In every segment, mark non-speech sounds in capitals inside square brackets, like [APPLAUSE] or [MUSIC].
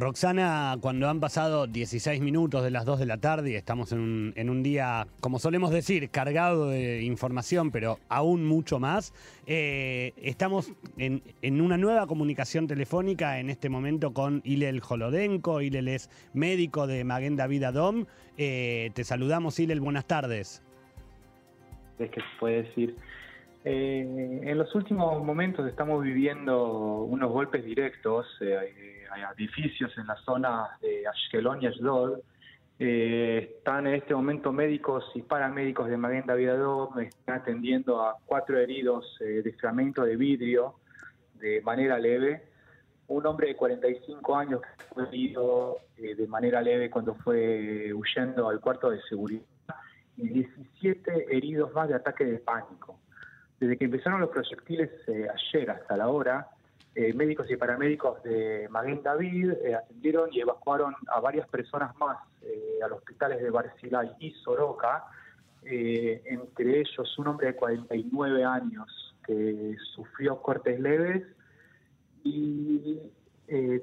Roxana, cuando han pasado 16 minutos de las 2 de la tarde y estamos en un, día, como solemos decir, cargado de información, pero aún mucho más, eh, estamos en, una nueva comunicación telefónica en este momento con Ilel Jolodenko. Ilel es médico de Maguen David Adom. Eh, te saludamos, Ilel, buenas tardes. Es que se puede decir. Eh, en los últimos momentos estamos viviendo unos golpes directos. Eh, hay edificios en la zona de Ashkelon y Ashdod. Eh, están en este momento médicos y paramédicos de Maguen David Adom, están atendiendo a cuatro heridos eh, de fragmento de vidrio de manera leve. Un hombre de 45 años que fue herido eh, de manera leve cuando fue huyendo al cuarto de seguridad y 17 heridos más de ataque de pánico. Desde que empezaron los proyectiles eh, ayer hasta la hora, eh, médicos y paramédicos de Maguen David eh, atendieron y evacuaron a varias personas más eh, a los hospitales de Barzilay y Soroka, eh, entre ellos un hombre de 49 años que sufrió cortes leves y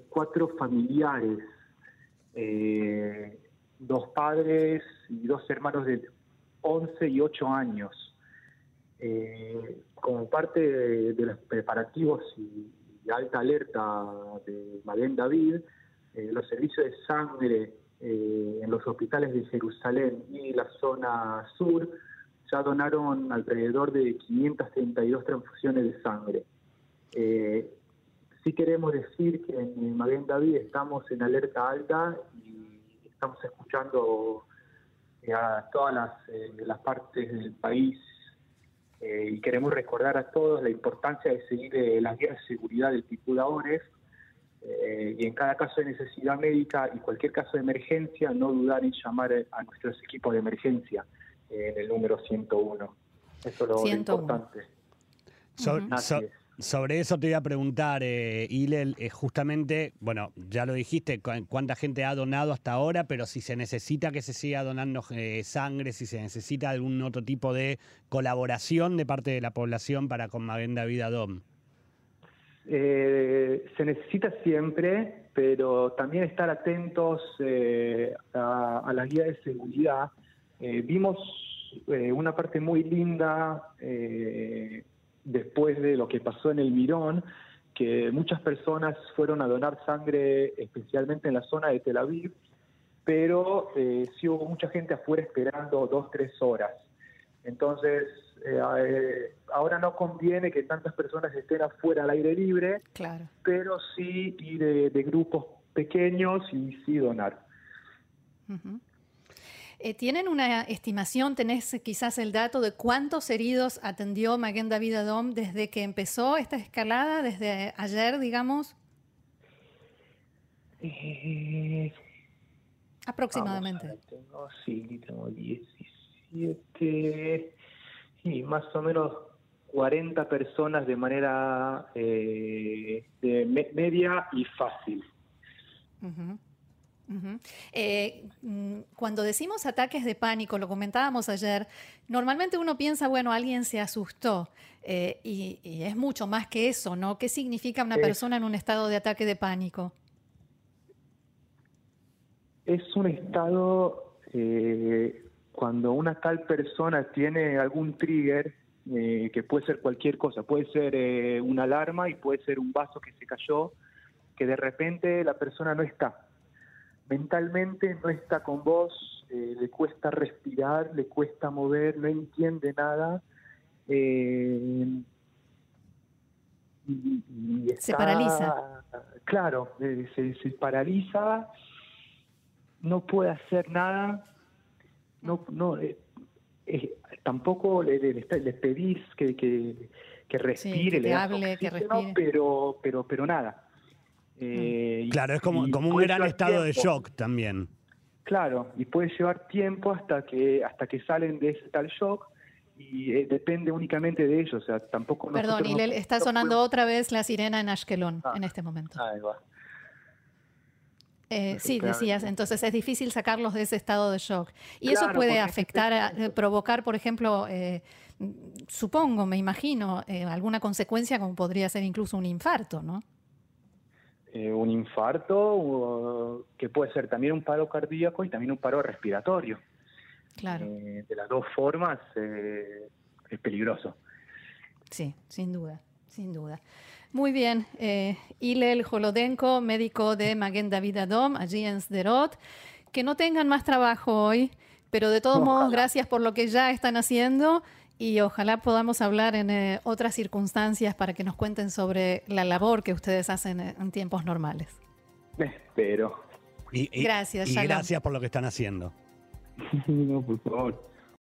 cuatro familiares, dos padres y dos hermanos de 11 y 8 años. Eh, como parte de, de los preparativos y, y alta alerta de Maguen David, eh, los servicios de sangre eh, en los hospitales de Jerusalén y la zona sur ya donaron alrededor de 532 transfusiones de sangre. Eh, sí queremos decir que en Maguen David estamos en alerta alta y estamos escuchando eh, a todas las, eh, las partes del país eh, y queremos recordar a todos la importancia de seguir eh, las guías de seguridad del Picudadores eh, y en cada caso de necesidad médica y cualquier caso de emergencia no dudar en llamar eh, a nuestros equipos de emergencia eh, en el número 101. Eso es lo, lo 101. importante. So- so-. Sobre eso te iba a preguntar, eh, Ilel, eh, justamente, bueno, ya lo dijiste, cu- cuánta gente ha donado hasta ahora, pero si se necesita que se siga donando eh, sangre, si se necesita algún otro tipo de colaboración de parte de la población para con Maguen David Adom. Eh, se necesita siempre, pero también estar atentos a, a las guías de seguridad. Vimos una parte muy linda después de lo que pasó en el Mirón, que muchas personas fueron a donar sangre, especialmente en la zona de Tel Aviv, pero eh, sí hubo mucha gente afuera esperando dos, tres horas. Entonces, eh, eh, ahora no conviene que tantas personas estén afuera al aire libre, Claro. pero sí ir de, de grupos pequeños y sí donar. Ujú. Eh, ¿Tienen una estimación, tenés eh, quizás el dato de cuántos heridos atendió Maguen David Adom desde que empezó esta escalada, desde ayer, digamos? Eh, Aproximadamente. ver, tengo, sí, tengo 17 y más o menos 40 personas de manera eh, de me- media y fácil. Eh, mm, cuando decimos ataques de pánico, lo comentábamos ayer, normalmente uno piensa, bueno, alguien se asustó eh, y, y es mucho más que eso, ¿no? ¿Qué significa una Es- persona en un estado de ataque de pánico? Es un estado eh, cuando una tal persona tiene algún trigger, eh, que puede ser cualquier cosa, puede ser eh, una alarma y puede ser un vaso que se cayó, que de repente la persona no está. Mentalmente no está con vos, eh, le cuesta respirar, le cuesta mover, no entiende nada. eh, y- y Se paraliza. Claro, eh, se, se paraliza, no puede hacer nada, no, no, eh, tampoco le, le- le- le pedís que, que, que respire, que le das hable, que respire. pero, pero, pero nada. Eh, y- Claro, es como, y como un gran estado de shock también. Claro, y puede llevar tiempo hasta que hasta que salen de ese tal shock y eh, depende únicamente de ellos, o sea, tampoco Perdón, no- Hilel, está sonando otra vez la sirena en Ashkelon Ah. en este momento. Ahí va. Eh, sí, decías, entonces es difícil sacarlos de ese estado de shock. Y eso puede afectar, a- eh, provocar, por ejemplo, eh, mm, supongo, me imagino, eh, alguna consecuencia como podría ser incluso un infarto, ¿no? Eh, un infarto, o- que puede ser también un paro cardíaco y también un paro respiratorio. Claro, Eh, de las dos formas eh, es peligroso. sí, sin duda, sin duda. Muy bien, eh, Ilel Jolodenko, médico de Maguen David Adom, allí en Sderot. Que no tengan más trabajo hoy, pero de todos [LAUGHS] modos, gracias por lo que ya están haciendo y ojalá podamos hablar en eh, otras circunstancias para que nos cuenten sobre la labor que ustedes hacen en tiempos normales. Espero. Y, y- Gracias, y Shalom. gracias por lo que están haciendo. [LAUGHS] no, por favor.